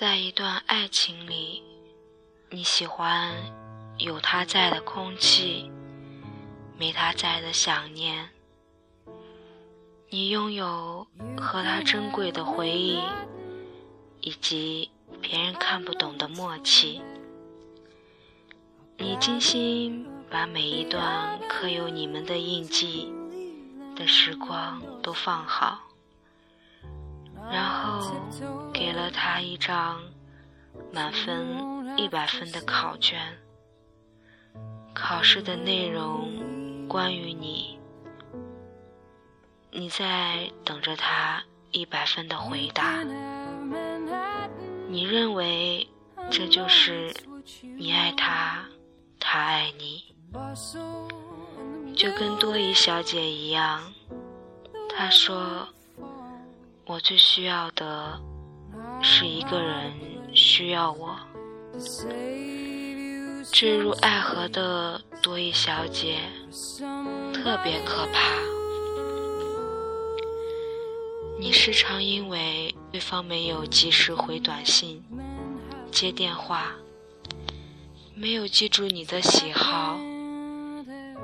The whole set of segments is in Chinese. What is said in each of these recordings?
在一段爱情里，你喜欢有他在的空气，没他在的想念。你拥有和他珍贵的回忆，以及别人看不懂的默契。你精心把每一段刻有你们的印记的时光都放好。然后给了他一张满分一百分的考卷，考试的内容关于你，你在等着他一百分的回答。你认为这就是你爱他，他爱你，就跟多疑小姐一样，她说。我最需要的是一个人需要我。坠入爱河的多一小姐特别可怕。你时常因为对方没有及时回短信、接电话，没有记住你的喜好，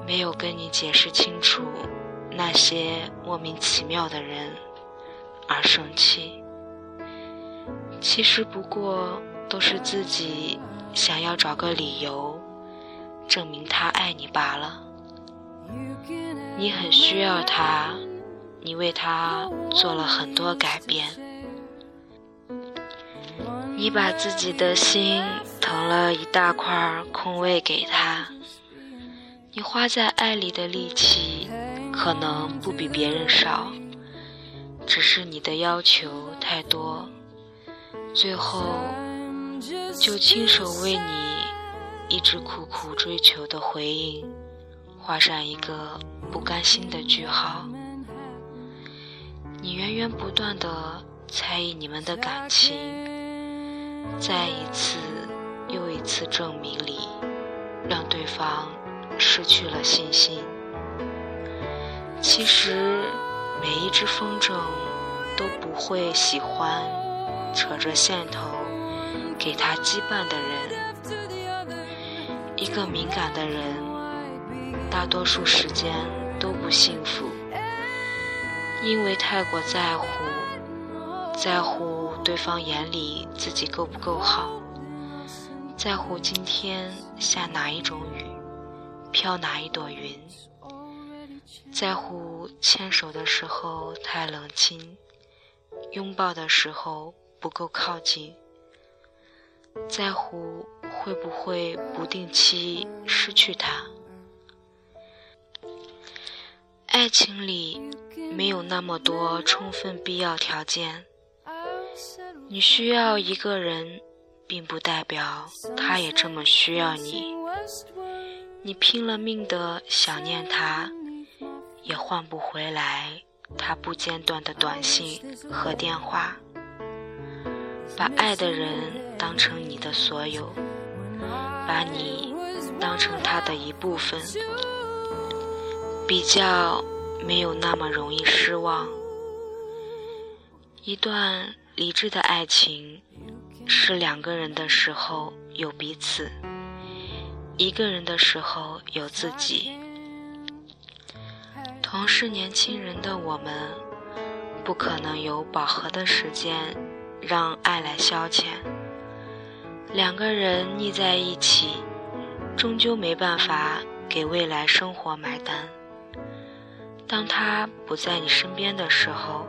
没有跟你解释清楚那些莫名其妙的人。而生气，其实不过都是自己想要找个理由证明他爱你罢了。你很需要他，你为他做了很多改变，你把自己的心腾了一大块空位给他，你花在爱里的力气可能不比别人少。只是你的要求太多，最后就亲手为你一直苦苦追求的回应画上一个不甘心的句号。你源源不断的猜疑你们的感情，在一次又一次证明里，让对方失去了信心。其实。每一只风筝都不会喜欢扯着线头给他羁绊的人。一个敏感的人，大多数时间都不幸福，因为太过在乎，在乎对方眼里自己够不够好，在乎今天下哪一种雨，飘哪一朵云。在乎牵手的时候太冷清，拥抱的时候不够靠近，在乎会不会不定期失去他。爱情里没有那么多充分必要条件，你需要一个人，并不代表他也这么需要你。你拼了命的想念他。也换不回来他不间断的短信和电话。把爱的人当成你的所有，把你当成他的一部分，比较没有那么容易失望。一段理智的爱情，是两个人的时候有彼此，一个人的时候有自己。同是年轻人的我们，不可能有饱和的时间让爱来消遣。两个人腻在一起，终究没办法给未来生活买单。当他不在你身边的时候，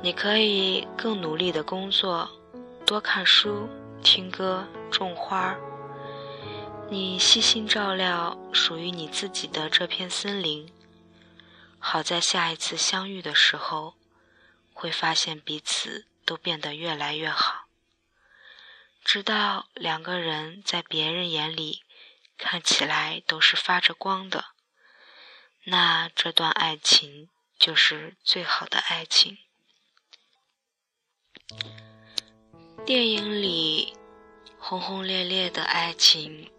你可以更努力的工作，多看书、听歌、种花。你细心照料属于你自己的这片森林。好在下一次相遇的时候，会发现彼此都变得越来越好，直到两个人在别人眼里看起来都是发着光的，那这段爱情就是最好的爱情。电影里轰轰烈烈的爱情，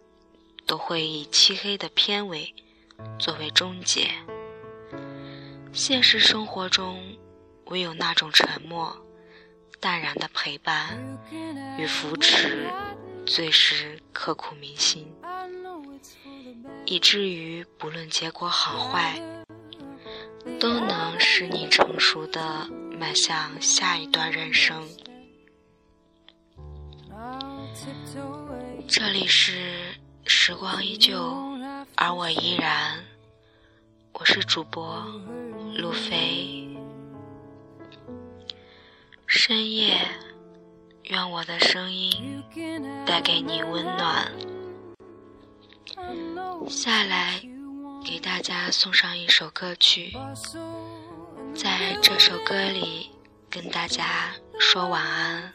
都会以漆黑的片尾作为终结。现实生活中，唯有那种沉默，淡然的陪伴与扶持，最是刻骨铭心，以至于不论结果好坏，都能使你成熟的迈向下一段人生。这里是时光依旧，而我依然。我是主播路飞。深夜，愿我的声音带给你温暖。下来，给大家送上一首歌曲，在这首歌里跟大家说晚安。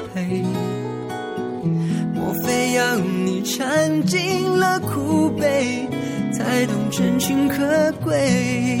莫非要你尝尽了苦悲，才懂真情可贵？